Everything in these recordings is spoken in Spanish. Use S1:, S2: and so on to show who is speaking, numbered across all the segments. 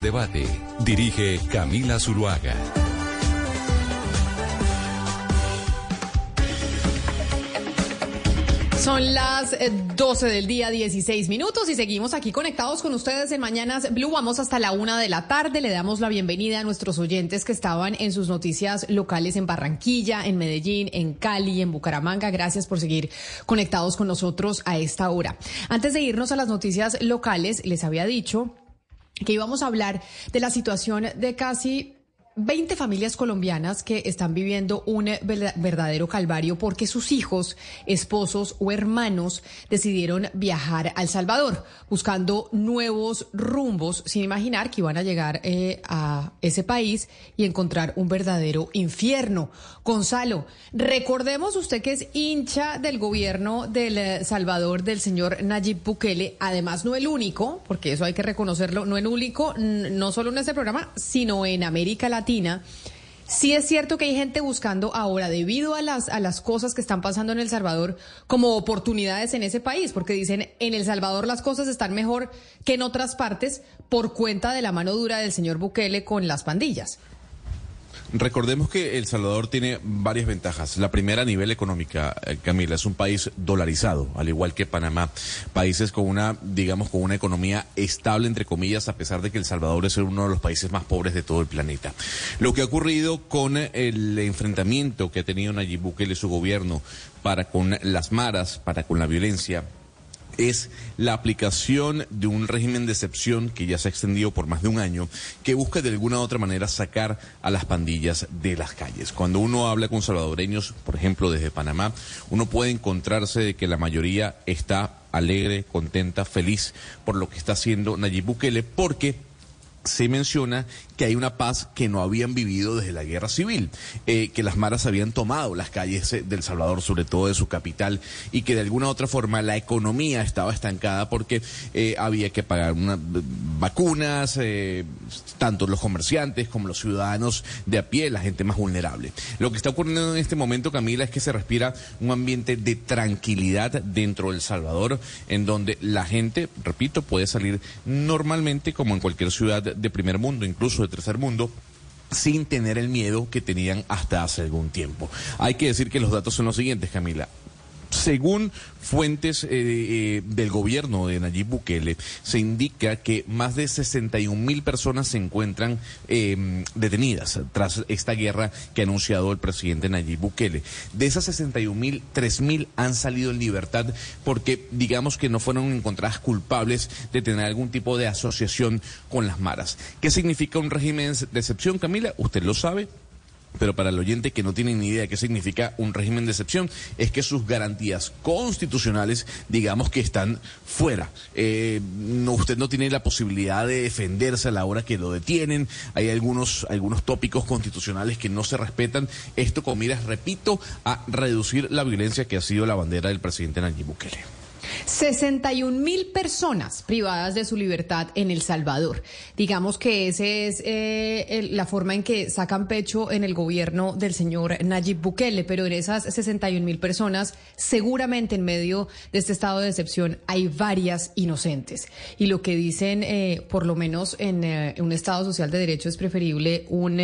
S1: Debate. Dirige Camila Zuluaga.
S2: Son las 12 del día, 16 minutos y seguimos aquí conectados con ustedes en Mañanas Blue. Vamos hasta la una de la tarde. Le damos la bienvenida a nuestros oyentes que estaban en sus noticias locales en Barranquilla, en Medellín, en Cali, en Bucaramanga. Gracias por seguir conectados con nosotros a esta hora. Antes de irnos a las noticias locales, les había dicho que íbamos a hablar de la situación de casi 20 familias colombianas que están viviendo un verdadero calvario porque sus hijos, esposos o hermanos decidieron viajar a El Salvador buscando nuevos rumbos sin imaginar que iban a llegar eh, a ese país y encontrar un verdadero infierno. Gonzalo, recordemos usted que es hincha del gobierno del Salvador del señor Nayib Bukele, además no el único, porque eso hay que reconocerlo, no el único, no solo en este programa, sino en América Latina Sí es cierto que hay gente buscando ahora, debido a las, a las cosas que están pasando en El Salvador, como oportunidades en ese país, porque dicen, en El Salvador las cosas están mejor que en otras partes por cuenta de la mano dura del señor Bukele con las pandillas.
S3: Recordemos que El Salvador tiene varias ventajas. La primera a nivel económica, eh, Camila, es un país dolarizado, al igual que Panamá. Países con una, digamos, con una economía estable, entre comillas, a pesar de que El Salvador es uno de los países más pobres de todo el planeta. Lo que ha ocurrido con el enfrentamiento que ha tenido Nayib Bukele y su gobierno para con las maras, para con la violencia, es la aplicación de un régimen de excepción que ya se ha extendido por más de un año, que busca de alguna u otra manera sacar a las pandillas de las calles. Cuando uno habla con salvadoreños, por ejemplo, desde Panamá, uno puede encontrarse de que la mayoría está alegre, contenta, feliz por lo que está haciendo Nayib Bukele, porque se menciona que hay una paz que no habían vivido desde la guerra civil, eh, que las maras habían tomado las calles eh, del Salvador, sobre todo de su capital, y que de alguna u otra forma la economía estaba estancada porque eh, había que pagar una, vacunas, tanto los comerciantes como los ciudadanos de a pie, la gente más vulnerable. Lo que está ocurriendo en este momento, Camila, es que se respira un ambiente de tranquilidad dentro del Salvador, en donde la gente, repito, puede salir normalmente como en cualquier ciudad de primer mundo, incluso tercer mundo sin tener el miedo que tenían hasta hace algún tiempo. Hay que decir que los datos son los siguientes, Camila. Según fuentes eh, eh, del gobierno de Nayib Bukele, se indica que más de 61 mil personas se encuentran em, detenidas tras esta guerra que ha anunciado el presidente Nayib Bukele. De esas 61 mil, 3 mil han salido en libertad porque digamos que no fueron encontradas culpables de tener algún tipo de asociación con las maras. ¿Qué significa un régimen de excepción, Camila? Usted lo sabe pero para el oyente que no tiene ni idea de qué significa un régimen de excepción, es que sus garantías constitucionales, digamos que están fuera. Eh, usted no tiene la posibilidad de defenderse a la hora que lo detienen. Hay algunos, algunos tópicos constitucionales que no se respetan. Esto con miras, repito, a reducir la violencia que ha sido la bandera del presidente Nayib Bukele.
S2: 61 mil personas privadas de su libertad en El Salvador. Digamos que esa es eh, la forma en que sacan pecho en el gobierno del señor Nayib Bukele, pero en esas 61 mil personas, seguramente en medio de este estado de excepción hay varias inocentes. Y lo que dicen, eh, por lo menos en eh, un Estado social de derecho, es preferible un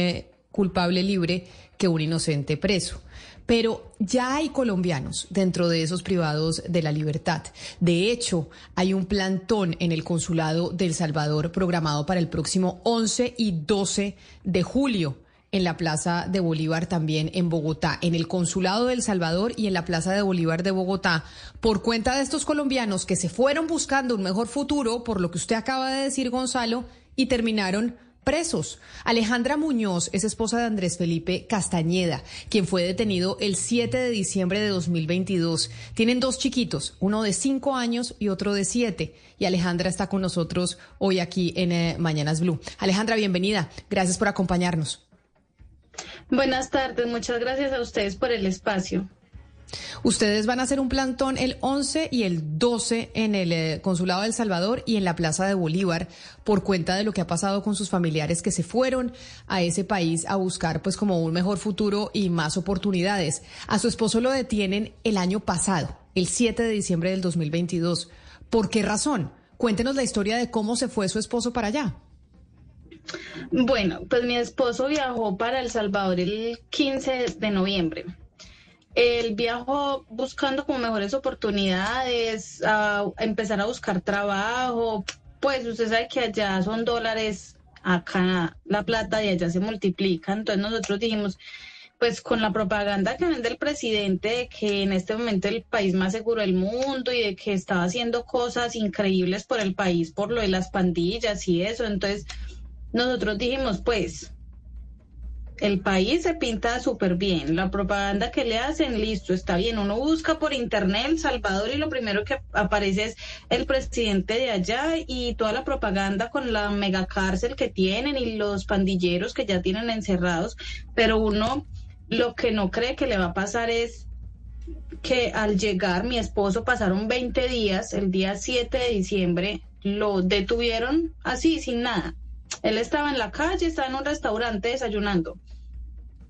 S2: culpable libre que un inocente preso. Pero ya hay colombianos dentro de esos privados de la libertad. De hecho, hay un plantón en el consulado del Salvador programado para el próximo 11 y 12 de julio en la Plaza de Bolívar también en Bogotá, en el Consulado del Salvador y en la Plaza de Bolívar de Bogotá, por cuenta de estos colombianos que se fueron buscando un mejor futuro, por lo que usted acaba de decir, Gonzalo, y terminaron presos. Alejandra Muñoz es esposa de Andrés Felipe Castañeda, quien fue detenido el 7 de diciembre de 2022. Tienen dos chiquitos, uno de cinco años y otro de siete. Y Alejandra está con nosotros hoy aquí en eh, Mañanas Blue. Alejandra, bienvenida. Gracias por acompañarnos.
S4: Buenas tardes, muchas gracias a ustedes por el espacio.
S2: Ustedes van a hacer un plantón el 11 y el 12 en el eh, Consulado de El Salvador y en la Plaza de Bolívar por cuenta de lo que ha pasado con sus familiares que se fueron a ese país a buscar pues como un mejor futuro y más oportunidades. A su esposo lo detienen el año pasado, el 7 de diciembre del 2022. ¿Por qué razón? Cuéntenos la historia de cómo se fue su esposo para allá.
S4: Bueno, pues mi esposo viajó para El Salvador el 15 de noviembre. Él viajó buscando como mejores oportunidades, a empezar a buscar trabajo. Pues usted sabe que allá son dólares, acá la plata y allá se multiplica. Entonces nosotros dijimos, pues con la propaganda que vende el presidente de que en este momento el país más seguro del mundo y de que estaba haciendo cosas increíbles por el país, por lo de las pandillas y eso. Entonces nosotros dijimos, pues, el país se pinta súper bien, la propaganda que le hacen, listo, está bien. Uno busca por internet El Salvador y lo primero que aparece es el presidente de allá y toda la propaganda con la megacárcel que tienen y los pandilleros que ya tienen encerrados, pero uno lo que no cree que le va a pasar es que al llegar mi esposo pasaron 20 días, el día 7 de diciembre, lo detuvieron así, sin nada él estaba en la calle, estaba en un restaurante desayunando.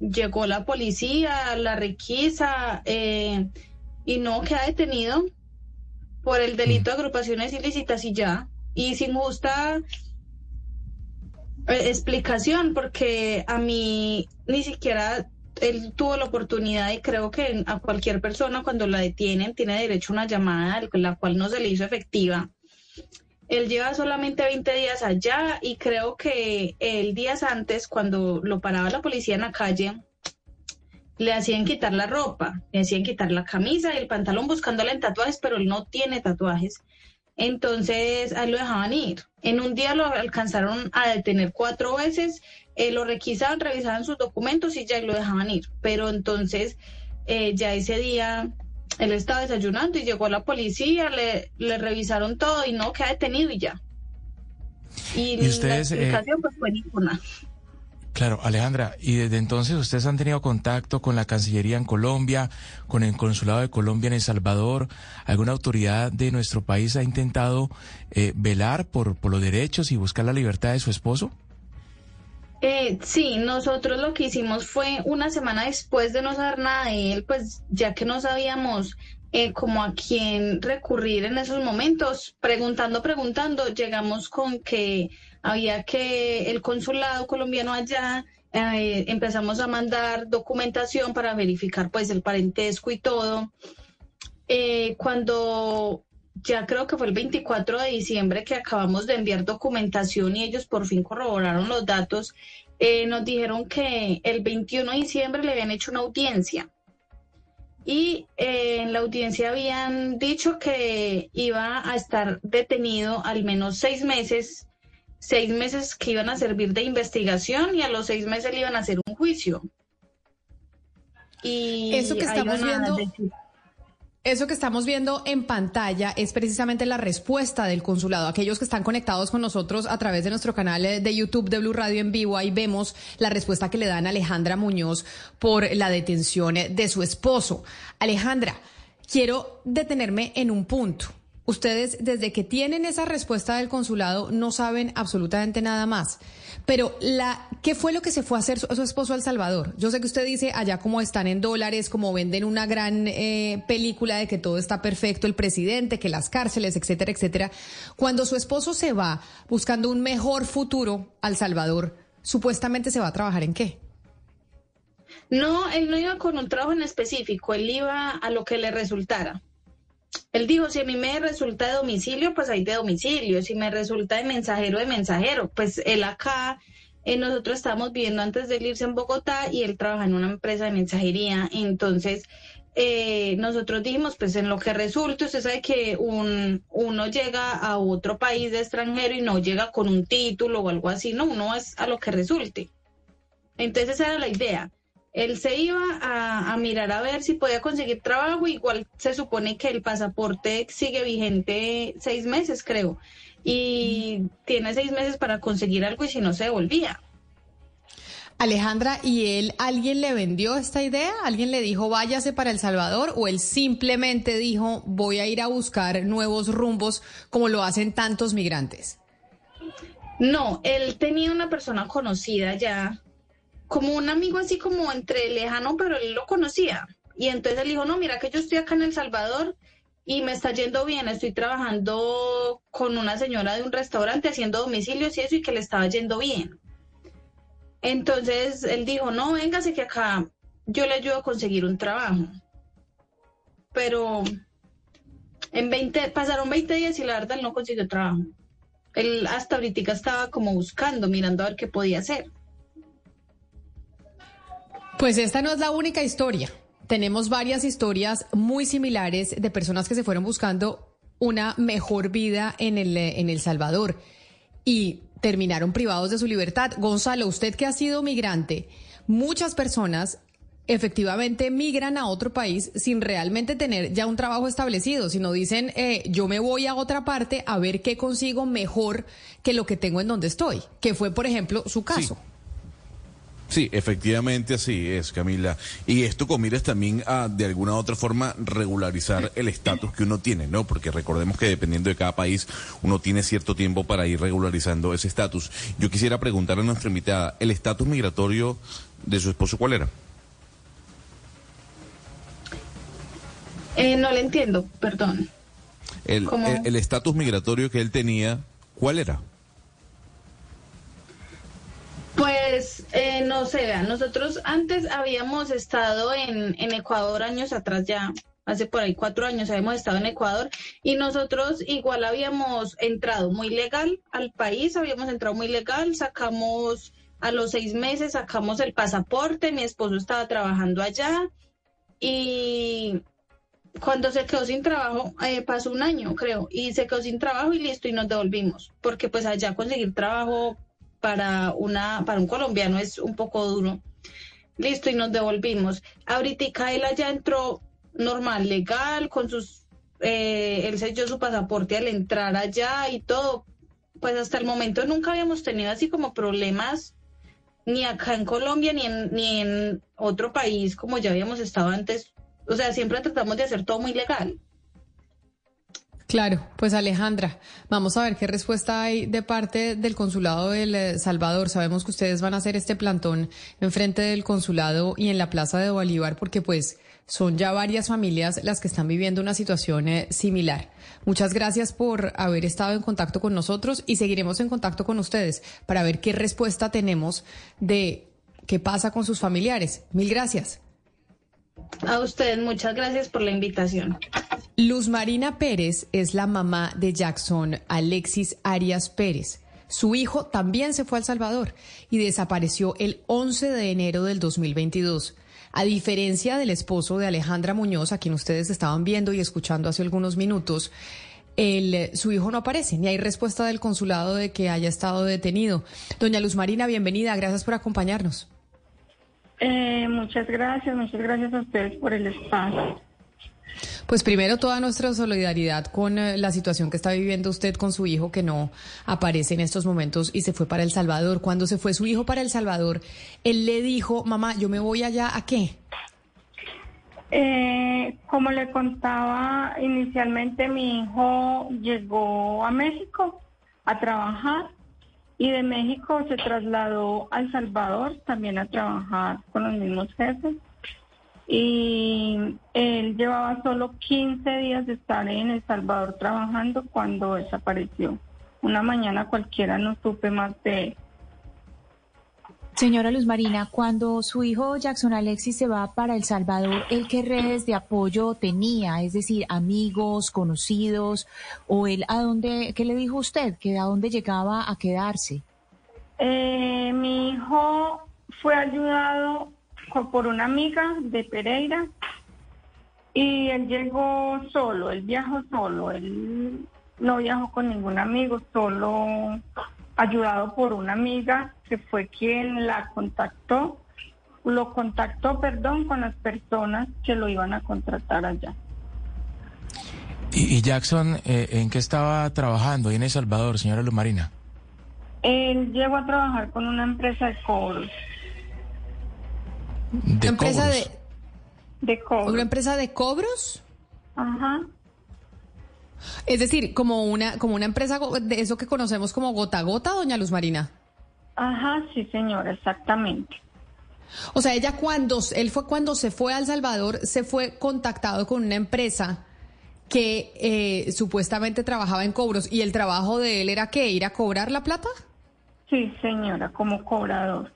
S4: Llegó la policía, la requisa eh, y no queda detenido por el delito de agrupaciones ilícitas y ya. Y sin justa eh, explicación, porque a mí ni siquiera él tuvo la oportunidad y creo que a cualquier persona cuando la detienen tiene derecho a una llamada, la cual no se le hizo efectiva él lleva solamente 20 días allá y creo que el días antes, cuando lo paraba la policía en la calle, le hacían quitar la ropa, le hacían quitar la camisa y el pantalón buscándole en tatuajes, pero él no tiene tatuajes. Entonces, ahí lo dejaban ir. En un día lo alcanzaron a detener cuatro veces, eh, lo requisaban, revisaban sus documentos y ya lo dejaban ir. Pero entonces, eh, ya ese día él estaba desayunando y llegó la policía, le, le revisaron todo y no queda detenido y ya. Y,
S5: ustedes,
S4: la eh, explicación pues fue ninguna.
S5: Claro, Alejandra, y desde entonces ustedes han tenido contacto con la Cancillería en Colombia, con el Consulado de Colombia en El Salvador. ¿Alguna autoridad de nuestro país ha intentado eh, velar por, por los derechos y buscar la libertad de su esposo?
S4: Eh, sí, nosotros lo que hicimos fue una semana después de no saber nada de él, pues ya que no sabíamos eh, como a quién recurrir en esos momentos, preguntando, preguntando, llegamos con que había que el consulado colombiano allá, eh, empezamos a mandar documentación para verificar pues el parentesco y todo. Eh, cuando ya creo que fue el 24 de diciembre que acabamos de enviar documentación y ellos por fin corroboraron los datos, eh, nos dijeron que el 21 de diciembre le habían hecho una audiencia y eh, en la audiencia habían dicho que iba a estar detenido al menos seis meses, seis meses que iban a servir de investigación y a los seis meses le iban a hacer un juicio.
S2: Y eso que estamos viendo... Eso que estamos viendo en pantalla es precisamente la respuesta del consulado. Aquellos que están conectados con nosotros a través de nuestro canal de YouTube de Blue Radio en vivo, ahí vemos la respuesta que le dan a Alejandra Muñoz por la detención de su esposo. Alejandra, quiero detenerme en un punto. Ustedes, desde que tienen esa respuesta del consulado, no saben absolutamente nada más. Pero, la, ¿qué fue lo que se fue a hacer su, esposo al Salvador? Yo sé que usted dice allá como están en dólares, como venden una gran eh, película de que todo está perfecto, el presidente, que las cárceles, etcétera, etcétera. Cuando su esposo se va buscando un mejor futuro al Salvador, supuestamente se va a trabajar en qué?
S4: No, él no iba con un trabajo en específico, él iba a lo que le resultara. Él dijo, si a mí me resulta de domicilio, pues hay de domicilio. Si me resulta de mensajero, de mensajero. Pues él acá, eh, nosotros estamos viendo antes de irse en Bogotá y él trabaja en una empresa de mensajería. Entonces, eh, nosotros dijimos, pues en lo que resulte, usted sabe que un, uno llega a otro país de extranjero y no llega con un título o algo así, no, uno es a lo que resulte. Entonces esa era la idea él se iba a, mirar a ver si podía conseguir trabajo, igual se supone que el pasaporte sigue vigente seis meses, creo, y tiene seis meses para conseguir algo y si no se devolvía.
S2: Alejandra, ¿y él, alguien le vendió esta idea? ¿Alguien le dijo váyase para El Salvador? ¿O él simplemente dijo voy a ir a buscar nuevos rumbos como lo hacen tantos migrantes?
S4: No, él tenía una persona conocida ya como un amigo así como entre lejano, pero él lo conocía. Y entonces él dijo, no, mira que yo estoy acá en El Salvador y me está yendo bien, estoy trabajando con una señora de un restaurante haciendo domicilios y eso y que le estaba yendo bien. Entonces él dijo, no, véngase que acá yo le ayudo a conseguir un trabajo. Pero en 20, pasaron 20 días y la verdad él no consiguió trabajo. Él hasta ahorita estaba como buscando, mirando a ver qué podía hacer.
S2: Pues esta no es la única historia. Tenemos varias historias muy similares de personas que se fueron buscando una mejor vida en el, en El Salvador y terminaron privados de su libertad. Gonzalo, usted que ha sido migrante, muchas personas efectivamente migran a otro país sin realmente tener ya un trabajo establecido, sino dicen, eh, yo me voy a otra parte a ver qué consigo mejor que lo que tengo en donde estoy, que fue, por ejemplo, su caso.
S3: Sí. Efectivamente así es, Camila. Y esto con miras también a, de alguna u otra forma, regularizar el estatus que uno tiene, ¿no? Porque recordemos que dependiendo de cada país, uno tiene cierto tiempo para ir regularizando ese estatus. Yo quisiera preguntar a nuestra invitada, ¿el estatus migratorio de su esposo cuál era?
S4: Eh, no le entiendo, perdón.
S3: El estatus migratorio que él tenía, ¿cuál era?
S4: Pues eh, no sé, nosotros antes habíamos estado en, en Ecuador años atrás ya, hace por ahí cuatro años habíamos estado en Ecuador y nosotros igual habíamos entrado muy legal al país, habíamos entrado muy legal, sacamos a los seis meses, sacamos el pasaporte, mi esposo estaba trabajando allá y cuando se quedó sin trabajo, eh, pasó un año, creo, y se quedó sin trabajo y listo, y nos devolvimos, porque pues allá conseguir trabajo para, una, para un colombiano es un poco duro. Listo, y nos devolvimos. Ahorita él allá entró normal, legal, con sus, eh, él selló su pasaporte al entrar allá y todo. Pues hasta el momento nunca habíamos tenido así como problemas ni acá en Colombia ni en, ni en otro país como ya habíamos estado antes o sea, siempre tratamos de hacer todo muy legal.
S2: Claro, pues Alejandra, vamos a ver qué respuesta hay de parte del Consulado del eh, Salvador. Sabemos que ustedes van a hacer este plantón enfrente del consulado y en la Plaza de Bolívar porque pues son ya varias familias las que están viviendo una situación eh, similar. Muchas gracias por haber estado en contacto con nosotros y seguiremos en contacto con ustedes para ver qué respuesta tenemos de qué pasa con sus familiares. Mil gracias.
S4: A ustedes, muchas gracias por la invitación.
S2: Luz Marina Pérez es la mamá de Jackson Alexis Arias Pérez. Su hijo también se fue a El Salvador y desapareció el 11 de enero del 2022. A diferencia del esposo de Alejandra Muñoz, a quien ustedes estaban viendo y escuchando hace algunos minutos, el, su hijo no aparece, ni hay respuesta del consulado de que haya estado detenido. Doña Luz Marina, bienvenida, gracias por acompañarnos.
S6: Eh, muchas gracias, muchas gracias a ustedes por el espacio.
S2: Pues primero toda nuestra solidaridad con eh, la situación que está viviendo usted con su hijo que no aparece en estos momentos y se fue para El Salvador. Cuando se fue su hijo para El Salvador, él le dijo, mamá, yo me voy allá, ¿a qué?
S6: Eh, como le contaba inicialmente, mi hijo llegó a México a trabajar y de México se trasladó a El Salvador también a trabajar con los mismos jefes. Y él llevaba solo 15 días de estar en El Salvador trabajando cuando desapareció. Una mañana cualquiera no supe más de.
S7: Señora Luz Marina, cuando su hijo Jackson Alexis se va para El Salvador, ¿él qué redes de apoyo tenía? Es decir, amigos, conocidos, o él a dónde, qué le dijo usted? ¿Que a dónde llegaba a quedarse?
S6: Eh, mi hijo fue ayudado por una amiga de Pereira y él llegó solo, él viajó solo, él no viajó con ningún amigo, solo ayudado por una amiga que fue quien la contactó, lo contactó, perdón, con las personas que lo iban a contratar allá.
S5: ¿Y, Jackson eh, en qué estaba trabajando en El Salvador, señora Luz Marina?
S6: Él llegó a trabajar con una empresa de cobros.
S5: ¿De
S2: empresa
S5: cobros?
S2: de
S6: De cobros.
S2: ¿Una empresa de cobros?
S6: Ajá.
S2: Es decir, como una, como una empresa de eso que conocemos como gota a gota, doña Luz Marina.
S6: Ajá, sí, señora, exactamente.
S2: O sea, ella cuando, él fue cuando se fue a El Salvador, se fue contactado con una empresa que eh, supuestamente trabajaba en cobros y el trabajo de él era que ir a cobrar la plata.
S6: Sí, señora, como cobrador.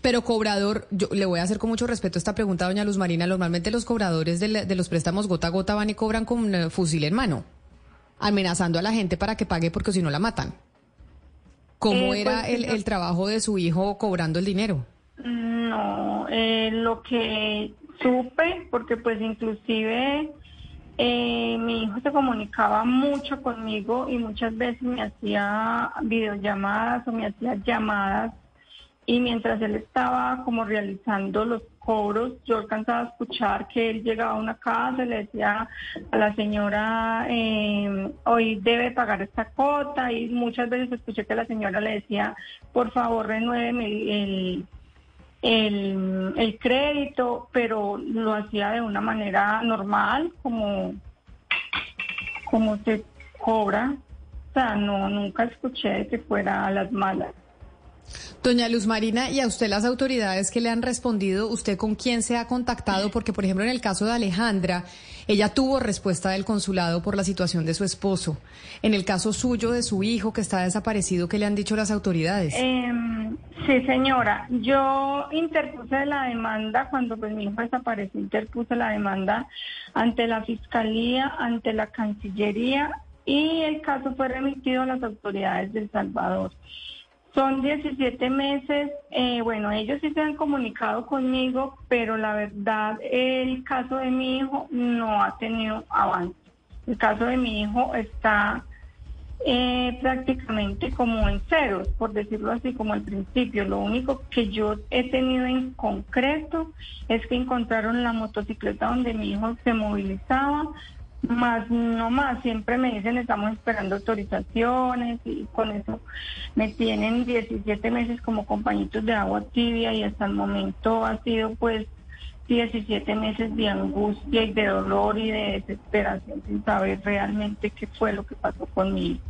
S2: Pero cobrador, yo le voy a hacer con mucho respeto esta pregunta, doña Luz Marina. Normalmente los cobradores de, de los préstamos gota a gota van y cobran con eh, fusil en mano, amenazando a la gente para que pague porque si no la matan. ¿Cómo
S6: Eh,
S2: era
S6: pues,
S2: el, el trabajo de su hijo cobrando el dinero?
S6: No, eh, lo que supe, porque pues inclusive eh, mi hijo se comunicaba mucho conmigo y muchas veces me hacía videollamadas o me hacía llamadas y mientras él estaba como realizando los cobros, yo alcanzaba a escuchar que él llegaba a una casa y le decía a la señora, eh, hoy debe pagar esta cuota y muchas veces escuché que la señora le decía, por favor renuéveme el, el, crédito, pero lo hacía de una manera normal, como, como se cobra. O sea, no, nunca escuché que fuera a las malas.
S2: Doña Luz Marina, ¿y a usted las autoridades que le han respondido? ¿Usted con quién se ha contactado? Porque, por ejemplo, en el caso de Alejandra, ella tuvo respuesta del consulado por la situación de su esposo. En el caso suyo, de su hijo que está desaparecido, ¿qué le han dicho las autoridades?
S6: Em, sí, señora. Yo interpuse la demanda cuando pues mi hijo desapareció, interpuse la demanda ante la Fiscalía, ante la Cancillería y el caso fue remitido a las autoridades de El Salvador. Son 17 meses, eh, bueno, ellos sí se han comunicado conmigo, pero la verdad el caso de mi hijo no ha tenido avance. El caso de mi hijo está eh, prácticamente como en ceros, por decirlo así, como al principio. Lo único que yo he tenido en concreto es que encontraron la motocicleta donde mi hijo se movilizaba, más no más. Siempre me dicen estamos esperando autorizaciones y con eso me tienen 17 meses como compañitos de agua tibia y hasta el momento ha sido pues 17 meses de angustia y de dolor y de desesperación sin saber realmente qué fue lo que pasó conmigo.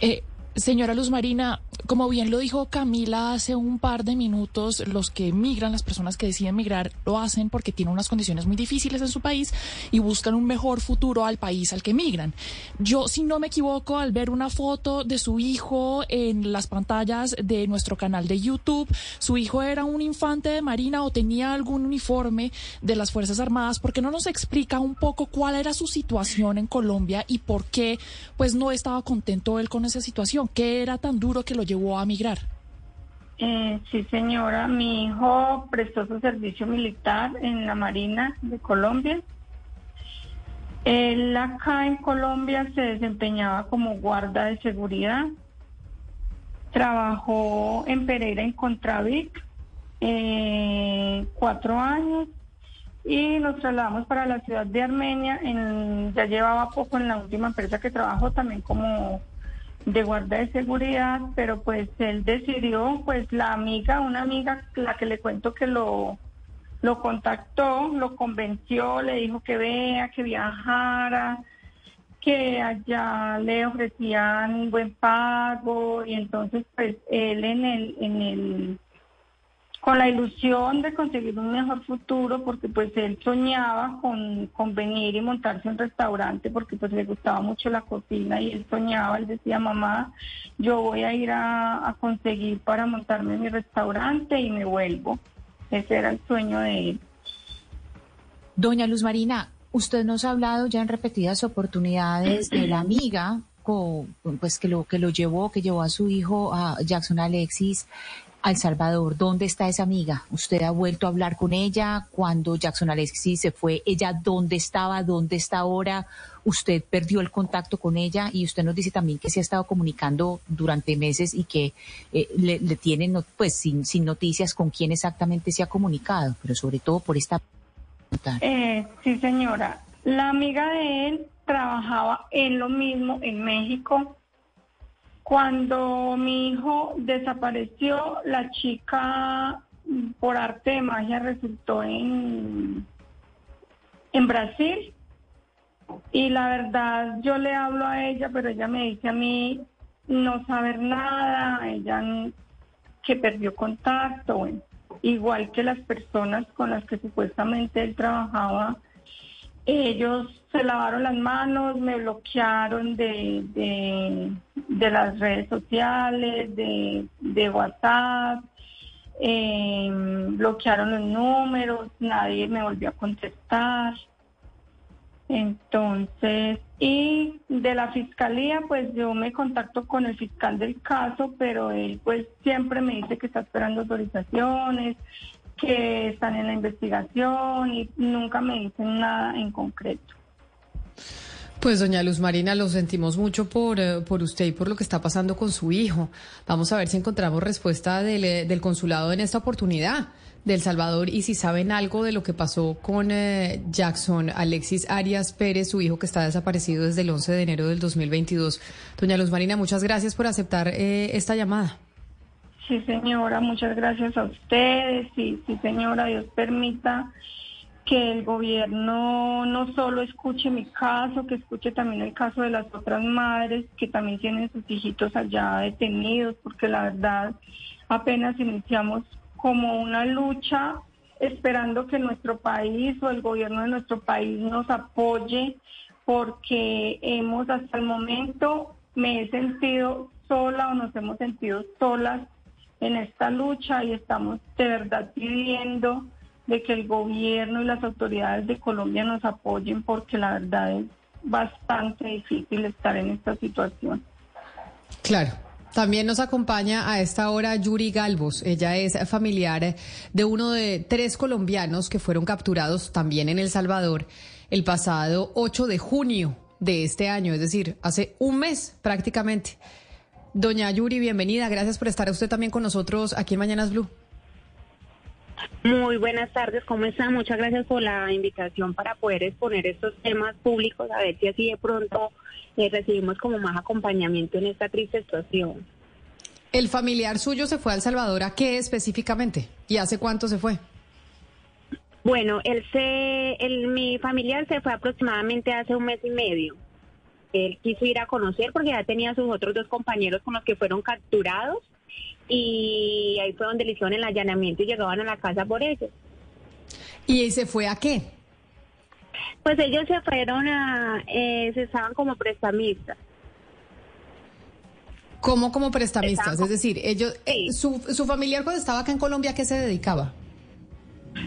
S8: Eh, señora Luz Marina, como bien lo dijo Camila hace un par de minutos, los que emigran, las personas que deciden migrar, lo hacen porque tienen unas condiciones muy difíciles en su país y buscan un mejor futuro al país al que migran. Yo, si no me equivoco, al ver una foto de su hijo en las pantallas de nuestro canal de YouTube, su hijo era un infante de marina o tenía algún uniforme de las Fuerzas Armadas. ¿Por qué no nos explica un poco cuál era su situación en Colombia y por qué pues no estaba contento él con esa situación? ¿Qué era tan duro que lo llevó a migrar?
S6: Eh, sí, señora. Mi hijo prestó su servicio militar en la Marina de Colombia. Él acá en Colombia se desempeñaba como guarda de seguridad. Trabajó en Pereira en Contravic eh, cuatro años y nos trasladamos para la ciudad de Armenia. En, ya llevaba poco en la última empresa que trabajó también como de guarda de seguridad, pero pues él decidió, pues la amiga, una amiga, la que le cuento que lo, lo contactó, lo convenció, le dijo que vea, que viajara, que allá le ofrecían buen pago y entonces pues él en el, en el, con la ilusión de conseguir un mejor futuro, porque pues él soñaba con, con venir y montarse un restaurante, porque pues le gustaba mucho la cocina y él soñaba, él decía, mamá, yo voy a ir a, a conseguir para montarme mi restaurante y me vuelvo. Ese era el sueño de él.
S7: Doña Luz Marina, usted nos ha hablado ya en repetidas oportunidades de la amiga pues que lo que lo llevó, que llevó a su hijo a Jackson Alexis a El Salvador. ¿Dónde está esa amiga? ¿Usted ha vuelto a hablar con ella? Cuando Jackson Alexis se fue, ¿ella dónde estaba? ¿Dónde está ahora? Usted perdió el contacto con ella y usted nos dice también que se ha estado comunicando durante meses y que eh, le, le tienen pues sin, sin noticias con quién exactamente se ha comunicado, pero sobre todo por esta
S6: Eh, sí, señora. La amiga de él trabajaba en lo mismo en México. Cuando mi hijo desapareció, la chica, por arte de magia, resultó en, en Brasil. Y la verdad, yo le hablo a ella, pero ella me dice a mí no saber nada, ella que perdió contacto, igual que las personas con las que supuestamente él trabajaba, ellos se lavaron las manos, me bloquearon de, de, las redes sociales, de, WhatsApp, eh, bloquearon los números, nadie me volvió a contestar. Entonces, y de la fiscalía, pues yo me contacto con el fiscal del caso, pero él pues siempre me dice que está esperando autorizaciones, que están en la investigación y nunca me dicen nada en concreto.
S2: Pues doña Luz Marina, lo sentimos mucho por, eh, por usted y por lo que está pasando con su hijo. Vamos a ver si encontramos respuesta del, eh, del consulado en esta oportunidad del Salvador y si saben algo de lo que pasó con eh, Jackson Alexis Arias Pérez, su hijo que está desaparecido desde el 11 de enero del 2022. Doña Luz Marina, muchas gracias por aceptar esta llamada.
S6: Sí, señora, muchas gracias a ustedes. Sí, sí, señora, Dios permita que el gobierno no solo escuche mi caso, que escuche también el caso de las otras madres que también tienen sus hijitos allá detenidos, porque la verdad apenas iniciamos como una lucha esperando que nuestro país o el gobierno de nuestro país nos apoye, porque hemos hasta el momento me he sentido sola o nos hemos sentido solas en esta lucha y estamos de verdad pidiendo de que el gobierno y las autoridades de Colombia nos apoyen porque la verdad es bastante difícil estar en esta situación.
S2: Claro. También nos acompaña a esta hora Yuri Galvos. Ella es familiar de uno de tres colombianos que fueron capturados también en El Salvador el pasado 8 de junio de este año, es decir, hace un mes prácticamente. Doña Yuri, bienvenida. Gracias por estar usted también con nosotros aquí en Mañanas Blue.
S9: Muy buenas tardes, ¿cómo están? Muchas gracias por la invitación para poder exponer estos temas públicos, a ver si así de pronto eh, recibimos como más acompañamiento en esta triste situación.
S2: ¿El familiar suyo se fue a El Salvador a qué específicamente? ¿Y hace cuánto se fue?
S9: Bueno, él se, el, mi familiar se fue aproximadamente hace un mes y medio. Él quiso ir a conocer porque ya tenía sus otros dos compañeros con los que fueron capturados y ahí fue donde le hicieron el allanamiento y llegaban a la casa por ellos.
S2: ¿Y se fue a qué?
S9: Pues ellos se fueron a, eh, se estaban como prestamistas.
S2: ¿Cómo como prestamistas? es decir, ellos, eh, su, su familiar cuando estaba acá en Colombia, ¿a qué se dedicaba?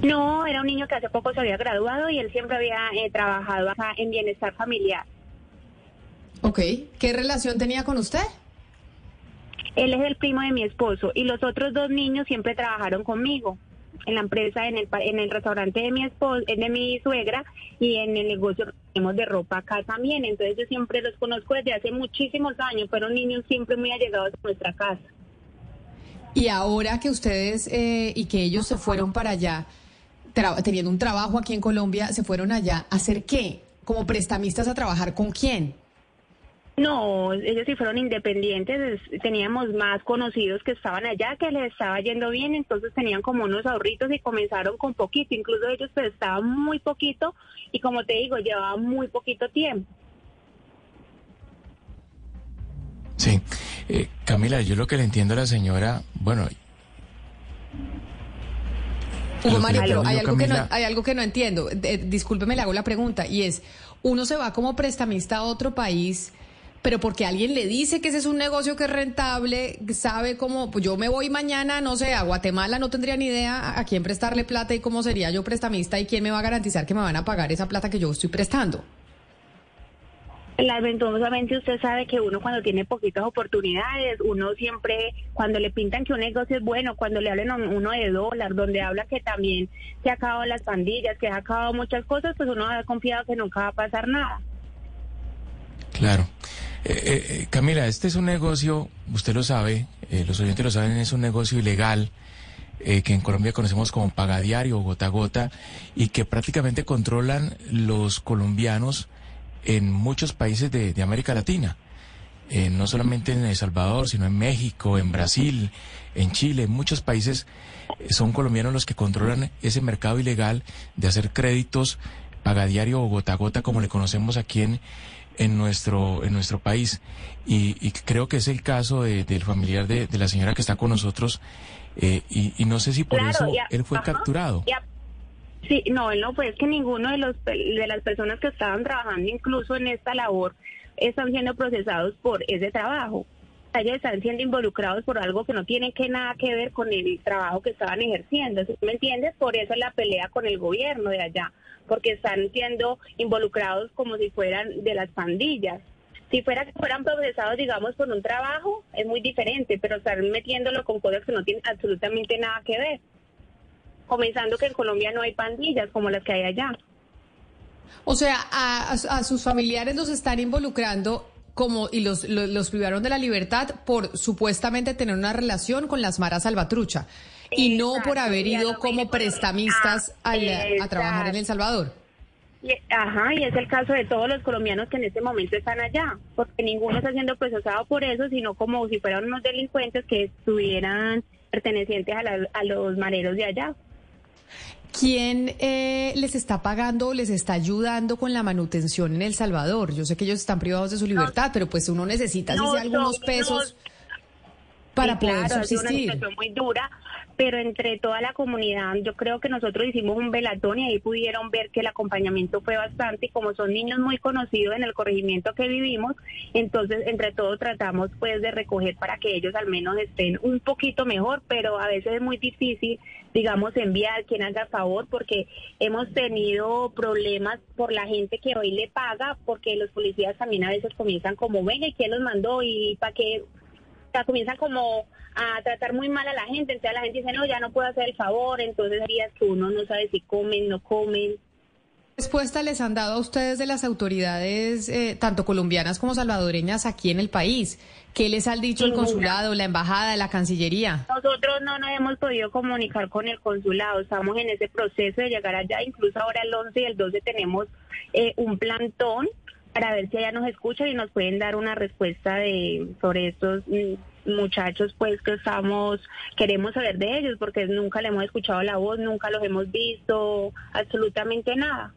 S9: No, era un niño que hace poco se había graduado y él siempre había eh, trabajado acá en bienestar familiar.
S2: Ok, ¿qué relación tenía con usted?
S9: Él es el primo de mi esposo y los otros dos niños siempre trabajaron conmigo en la empresa, en el, en el restaurante de mi esposo, de mi suegra y en el negocio que tenemos de ropa acá también. Entonces yo siempre los conozco desde hace muchísimos años, fueron niños siempre muy allegados a nuestra casa.
S2: Y ahora que ustedes eh, y que ellos se fueron para allá, teniendo un trabajo aquí en Colombia, se fueron allá, ¿a hacer qué? ¿Como prestamistas a trabajar con quién?
S9: No, ellos sí fueron independientes, teníamos más conocidos que estaban allá, que les estaba yendo bien, entonces tenían como unos ahorritos y comenzaron con poquito, incluso ellos pues estaban muy poquito y como te digo, llevaban muy poquito tiempo.
S5: Sí, eh, Camila, yo lo que le entiendo a la señora, bueno...
S2: Hugo Mario, pero hay algo, que no, hay algo que no entiendo. Eh, discúlpeme, le hago la pregunta, y es, uno se va como prestamista a otro país pero porque alguien le dice que ese es un negocio que es rentable, sabe cómo, pues yo me voy mañana, no sé, a Guatemala, no tendría ni idea a quién prestarle plata y cómo sería yo prestamista y quién me va a garantizar que me van a pagar esa plata que yo estoy prestando.
S9: Lamentablemente usted sabe que uno cuando tiene poquitas oportunidades, uno siempre, cuando le pintan que un negocio es bueno, cuando le hablan a uno de dólar, donde habla que también se ha acabado las pandillas, que ha acabado muchas cosas, pues uno ha confiado que nunca va a pasar nada.
S5: Claro. Eh, eh, eh, Camila, este es un negocio, usted lo sabe, los oyentes lo saben, es un negocio ilegal que en Colombia conocemos como pagadiario o gota a gota y que prácticamente controlan los colombianos en muchos países de, América Latina. no solamente en El Salvador, sino en México, en Brasil, en Chile, en muchos países son colombianos los que controlan ese mercado ilegal de hacer créditos pagadiario o gota a gota, como le conocemos aquí en, en nuestro, en nuestro país. Y, creo que es el caso del familiar de, la señora que está con nosotros. Eh, y, no sé si por eso él fue capturado.
S9: Sí, no, él no fue, es que ninguno de, los, de las personas que estaban trabajando incluso en esta labor están siendo procesados por ese trabajo. ellos están siendo involucrados por algo que no tiene que nada que ver con el trabajo que estaban ejerciendo, ¿me entiendes? Por eso es la pelea con el gobierno de allá, porque están siendo involucrados como si fueran de las pandillas. Si fuera que fueran procesados, digamos, por un trabajo, es muy diferente, pero están metiéndolo con cosas que no tienen absolutamente nada que ver. Comenzando que en Colombia no hay pandillas como las que hay allá.
S2: O sea, a, a sus familiares los están involucrando como y los, los, privaron de la libertad por supuestamente tener una relación con las maras salvatrucha y no por haber ido como prestamistas ah, a, trabajar en El Salvador.
S9: Ajá, y es el caso de todos los colombianos que en este momento están allá, porque ninguno está siendo procesado por eso, sino como si fueran unos delincuentes que estuvieran pertenecientes a, a los mareros de allá.
S2: ¿Quién eh, les está pagando o les está ayudando con la manutención en El Salvador? Yo sé que ellos están privados de su libertad, pero pues uno necesita algunos pesos para poder subsistir.
S9: Es una muy dura, pero entre toda la comunidad, yo creo que nosotros hicimos un velatón y ahí pudieron ver que el acompañamiento fue bastante y como son niños muy conocidos en el corregimiento que vivimos, entonces entre todos tratamos pues de recoger para que ellos al menos estén un poquito mejor, pero a veces es muy difícil, digamos, enviar quien haga favor porque hemos tenido problemas por la gente que hoy le paga, porque los policías también a veces comienzan como, venga, ¿y quién los mandó? ¿Y para qué? Sea, comienzan como a tratar muy mal a la gente, entonces la gente dice, no, ya no puedo hacer el favor, entonces días que uno no sabe si comen, no comen.
S2: ¿Qué respuesta les han dado a ustedes de las autoridades, eh, tanto colombianas como salvadoreñas, aquí en el país? ¿Qué les ha dicho el consulado, la embajada, la cancillería?
S9: Nosotros no nos hemos podido comunicar con el consulado, estamos en ese proceso de llegar allá, incluso ahora el 11 y el 12 tenemos eh, un plantón para ver si allá nos escuchan y nos pueden dar una respuesta de sobre estos mm, muchachos pues que estamos queremos saber de ellos porque nunca le hemos escuchado la voz, nunca los hemos visto, absolutamente nada.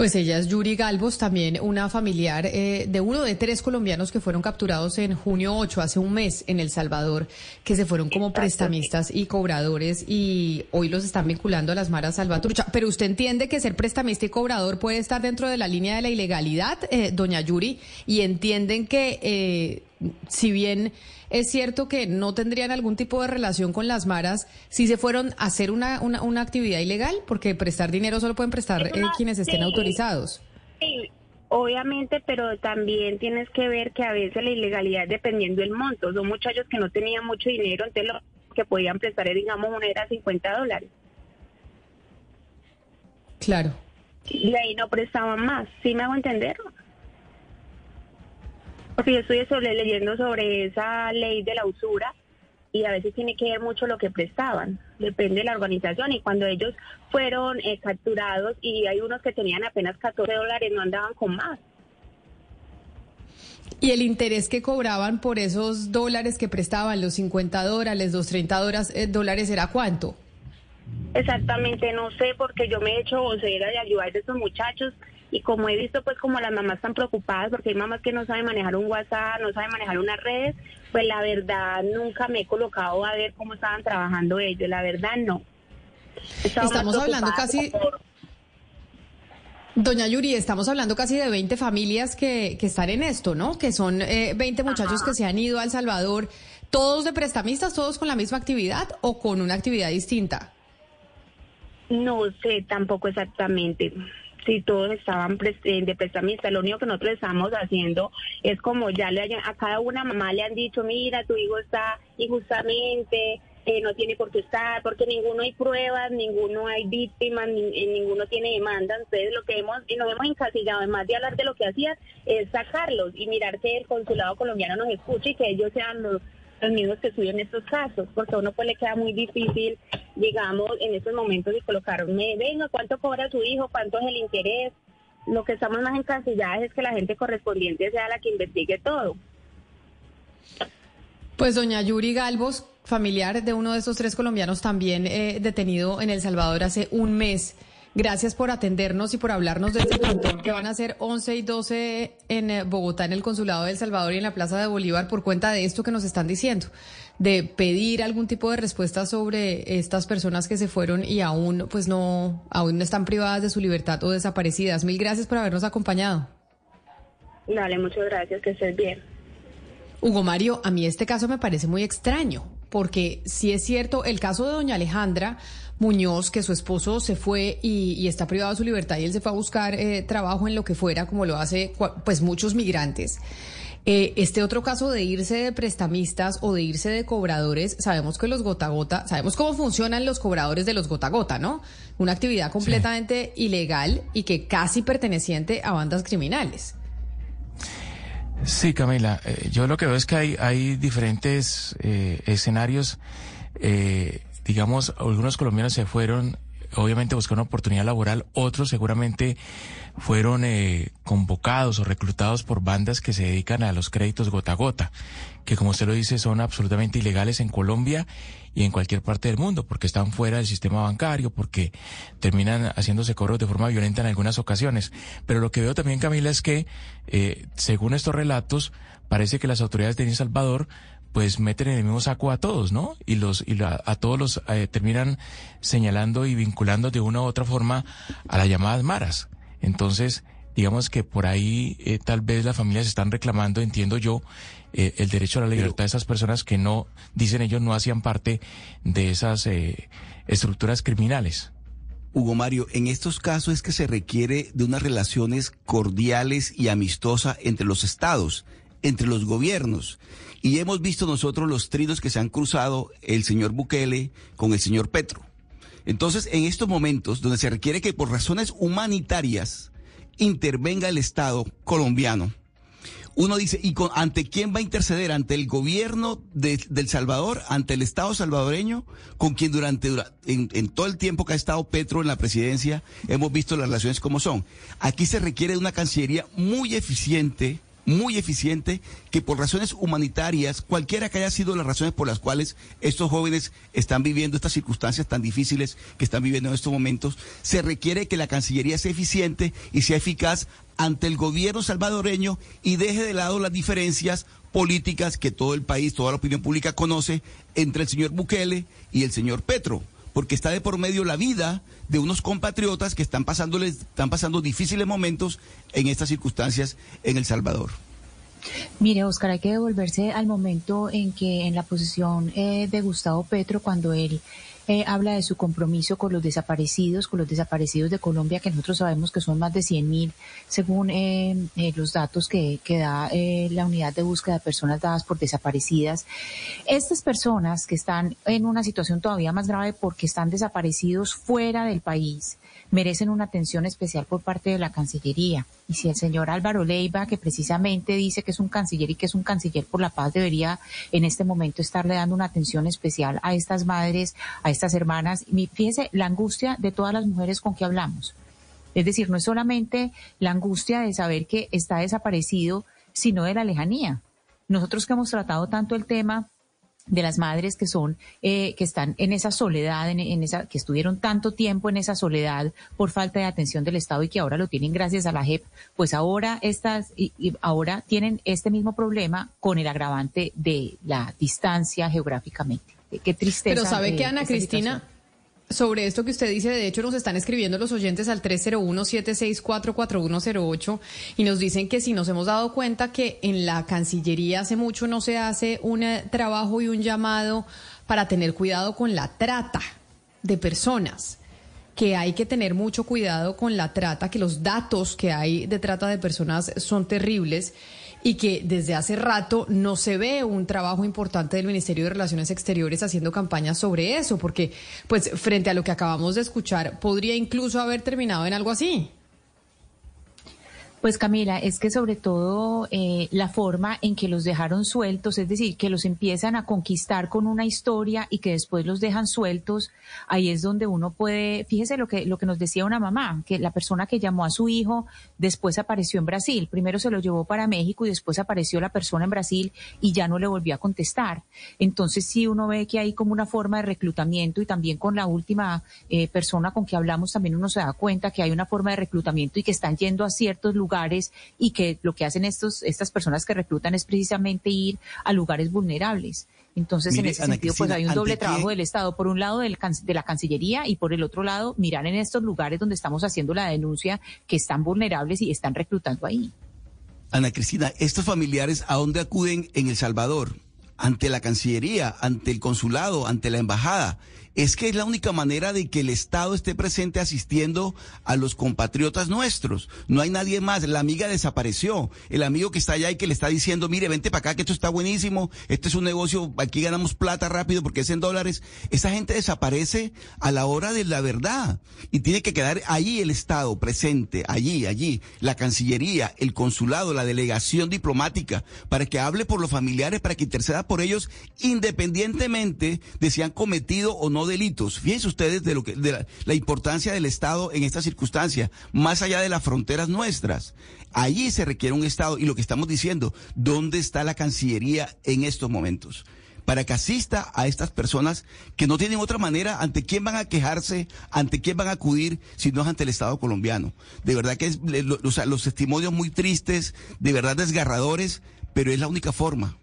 S2: Pues ella es Yuri Galvos, también una familiar eh, de uno de tres colombianos que fueron capturados en junio 8, hace un mes, en El Salvador, que se fueron como prestamistas y cobradores y hoy los están vinculando a las maras salvatrucha. Pero usted entiende que ser prestamista y cobrador puede estar dentro de la línea de la ilegalidad, eh, doña Yuri, y entienden que eh, si bien es cierto que no tendrían algún tipo de relación con las maras si se fueron a hacer una, una, actividad ilegal, porque prestar dinero solo pueden prestar eh, quienes estén autorizados.
S9: Sí, obviamente, pero también tienes que ver que a veces la ilegalidad dependiendo del monto. Son muchachos que no tenían mucho dinero, entonces lo que podían prestar, digamos, una era 50 dólares.
S2: Claro.
S9: Y ahí no prestaban más, ¿sí me hago entender? Porque yo estoy sobre, leyendo sobre esa ley de la usura y a veces tiene que ver mucho lo que prestaban, depende de la organización y cuando ellos fueron eh, capturados y hay unos que tenían apenas 14 dólares, no andaban con más.
S2: ¿Y el interés que cobraban por esos dólares que prestaban, los 50 dólares, los 30 dólares, eh, dólares era cuánto?
S9: Exactamente, no sé, porque yo me he hecho vocera de ayudar a estos muchachos y como he visto pues como las mamás están preocupadas porque hay mamás que no saben manejar un WhatsApp, no saben manejar una red, pues la verdad nunca me he colocado a ver cómo estaban trabajando ellos, la verdad no.
S2: Estamos hablando casi... Doña Yuri, estamos hablando casi de 20 familias que, que están en esto, ¿no? Que son eh, 20 muchachos que se han ido a El Salvador, todos de prestamistas, todos con la misma actividad o con una actividad distinta.
S9: No sé tampoco exactamente si todos estaban eh, de prestamista, lo único que nosotros estamos haciendo es como ya le a cada una mamá le han dicho, mira, tu hijo está injustamente, eh, no tiene por qué estar, porque ninguno hay pruebas, ninguno hay víctimas, eh, ninguno tiene demanda. Entonces, lo que hemos, y nos hemos encasillado, además de hablar de lo que hacían, es sacarlos y mirar que el consulado colombiano nos escuche y que ellos sean los los mismos que estudian estos casos, porque a uno pues le queda muy difícil, digamos, en estos momentos de colocarme, venga, ¿cuánto cobra su hijo? ¿Cuánto es el interés? Lo que estamos más encasillados es que la gente correspondiente sea la que investigue todo.
S2: Pues doña Yuri Galvos, familiar de uno de esos tres colombianos también eh, detenido en El Salvador hace un mes. Gracias por atendernos y por hablarnos de este plantón que van a ser 11 y 12 en eh, Bogotá, en el Consulado de El Salvador y en la Plaza de Bolívar por cuenta de esto que nos están diciendo, de pedir algún tipo de respuesta sobre estas personas que se fueron y aún, pues no, aún no están privadas de su libertad o desaparecidas. Mil gracias por habernos acompañado.
S9: Dale, muchas gracias, que estés bien.
S2: Hugo Mario, a mí este caso me parece muy extraño, porque si es cierto, el caso de doña Alejandra Muñoz, que su esposo se fue y, está privado de su libertad y él se fue a buscar eh, trabajo en lo que fuera, como lo hace pues muchos migrantes. Eh, este otro caso de irse de prestamistas o de irse de cobradores, sabemos que los gota gota, sabemos cómo funcionan los cobradores de los gota gota, ¿no? Una actividad completamente ilegal y que casi perteneciente a bandas criminales.
S5: Sí, Camila, eh, yo lo que veo es que hay, hay diferentes eh, escenarios. digamos, algunos colombianos se fueron obviamente buscar una oportunidad laboral, otros seguramente fueron eh, convocados o reclutados por bandas que se dedican a los créditos gota a gota, que como usted lo dice son absolutamente ilegales en Colombia y en cualquier parte del mundo, porque están fuera del sistema bancario, porque terminan haciéndose cobros de forma violenta en algunas ocasiones. Pero lo que veo también, Camila, es que, eh, según estos relatos, parece que las autoridades de El Salvador pues meten en el mismo saco a todos, ¿no? Y los y a todos los eh, terminan señalando y vinculando de una u otra forma a las llamadas maras. Entonces, digamos que por ahí eh, tal vez las familias están reclamando, entiendo yo, eh, el derecho a la libertad de esas personas que no, dicen ellos, no hacían parte de esas estructuras criminales.
S10: Hugo Mario, en estos casos es que se requiere de unas relaciones cordiales y amistosas entre los estados, entre los gobiernos. Y hemos visto nosotros los trinos que se han cruzado el señor Bukele con el señor Petro. Entonces, en estos momentos donde se requiere que por razones humanitarias intervenga el Estado colombiano, uno dice, ¿y ante quién va a interceder? ¿Ante el gobierno de, del Salvador? ¿Ante el Estado salvadoreño? Con quien durante, en, en, todo el tiempo que ha estado Petro en la presidencia, hemos visto las relaciones como son. Aquí se requiere de una Cancillería muy eficiente, muy eficiente que por razones humanitarias, cualquiera que haya sido las razones por las cuales estos jóvenes están viviendo estas circunstancias tan difíciles que están viviendo en estos momentos, se requiere que la Cancillería sea eficiente y sea eficaz ante el gobierno salvadoreño y deje de lado las diferencias políticas que todo el país, toda la opinión pública conoce entre el señor Bukele y el señor Petro porque está de por medio la vida de unos compatriotas que están pasándoles, están pasando difíciles momentos en estas circunstancias en El Salvador.
S7: Mire, Oscar, hay que devolverse al momento en que en la posición eh, de Gustavo Petro, cuando él eh, habla de su compromiso con los desaparecidos, con los desaparecidos de Colombia, que nosotros sabemos que son más de 100 mil, según eh, eh, los datos que, que da la unidad de búsqueda de personas dadas por desaparecidas. Estas personas que están en una situación todavía más grave porque están desaparecidos fuera del país, merecen una atención especial por parte de la Cancillería. Y si el señor Álvaro Leiva, que precisamente dice que es un canciller y que es un canciller por la paz, debería en este momento estarle dando una atención especial a estas madres, a estas hermanas. Y fíjese la angustia de todas las mujeres con que hablamos. Es decir, no es solamente la angustia de saber que está desaparecido, sino de la lejanía. Nosotros que hemos tratado tanto el tema de las madres que son eh, que están en esa soledad, en, esa que estuvieron tanto tiempo en esa soledad por falta de atención del Estado y que ahora lo tienen gracias a la JEP, pues ahora estas y, ahora tienen este mismo problema con el agravante de la distancia geográficamente. Qué tristeza.
S2: Pero sabe que Ana Cristina sobre esto que usted dice, de hecho nos están escribiendo los oyentes al 301-764-4108 y nos dicen que si nos hemos dado cuenta que en la Cancillería hace mucho no se hace un eh, trabajo y un llamado para tener cuidado con la trata de personas que hay que tener mucho cuidado con la trata, que los datos que hay de trata de personas son terribles y que desde hace rato no se ve un trabajo importante del Ministerio de Relaciones Exteriores haciendo campañas sobre eso, porque pues frente a lo que acabamos de escuchar, podría incluso haber terminado en algo así.
S7: Pues Camila, es que sobre todo eh, la forma en que los dejaron sueltos, es decir, que los empiezan a conquistar con una historia y que después los dejan sueltos, ahí es donde uno puede, fíjese lo que, lo que nos decía una mamá, que la persona que llamó a su hijo después apareció en Brasil, primero se lo llevó para México y después apareció la persona en Brasil y ya no le volvió a contestar. Entonces sí uno ve que hay como una forma de reclutamiento y también con la última eh, persona con que hablamos también uno se da cuenta que hay una forma de reclutamiento y que están yendo a ciertos lugares lugares y que lo que hacen estos, estas personas que reclutan es precisamente ir a lugares vulnerables. Entonces, en ese sentido, pues hay un doble trabajo del Estado. Por un lado, del, de la Cancillería y por el otro lado, mirar en estos lugares donde estamos haciendo la denuncia que están vulnerables y están reclutando ahí.
S10: Ana Cristina, estos familiares, ¿a dónde acuden en El Salvador? Ante la Cancillería, ante el consulado, ante la embajada es que es la única manera de que el Estado esté presente asistiendo a los compatriotas nuestros. No hay nadie más. La amiga desapareció. El amigo que está allá y que le está diciendo, mire, vente para acá que esto está buenísimo, este es un negocio, aquí ganamos plata rápido porque es en dólares. Esa gente desaparece a la hora de la verdad. Y tiene que quedar allí el Estado presente, allí, allí, la Cancillería, el consulado, la delegación diplomática, para que hable por los familiares, para que interceda por ellos, independientemente de si han cometido o no delitos. Fíjense ustedes de lo que de la, importancia del Estado en esta circunstancia, más allá de las fronteras nuestras. Allí se requiere un Estado y lo que estamos diciendo, ¿dónde está la Cancillería en estos momentos? Para que asista a estas personas que no tienen otra manera, ante quién van a quejarse, ante quién van a acudir, si no es ante el Estado colombiano. De verdad que es, los testimonios muy tristes, de verdad desgarradores, pero es la única forma.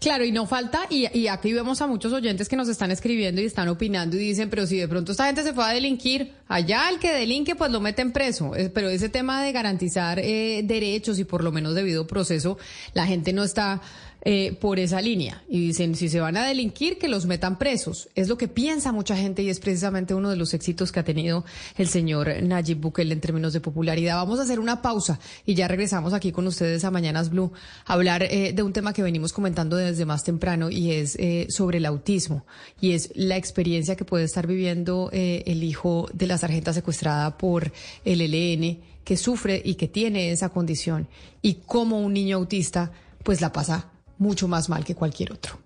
S2: Claro, y no falta, y, aquí vemos a muchos oyentes que nos están escribiendo y están opinando y dicen, pero si de pronto esta gente se fue a delinquir, allá el que delinque pues lo meten preso. Pero ese tema de garantizar eh, derechos y por lo menos debido proceso, la gente no está eh, por esa línea. Y dicen, si se van a delinquir, que los metan presos. Es lo que piensa mucha gente y es precisamente uno de los éxitos que ha tenido el señor Nayib Bukele en términos de popularidad. Vamos a hacer una pausa y ya regresamos aquí con ustedes a Mañanas Blue a hablar eh, de un tema que venimos comentando desde más temprano y es eh, sobre el autismo y es la experiencia que puede estar viviendo el hijo de la sargenta secuestrada por el ELN que sufre y que tiene esa condición y cómo un niño autista pues la pasa mucho más mal que cualquier otro.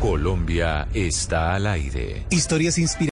S1: Colombia está al aire.
S11: Historias inspiradoras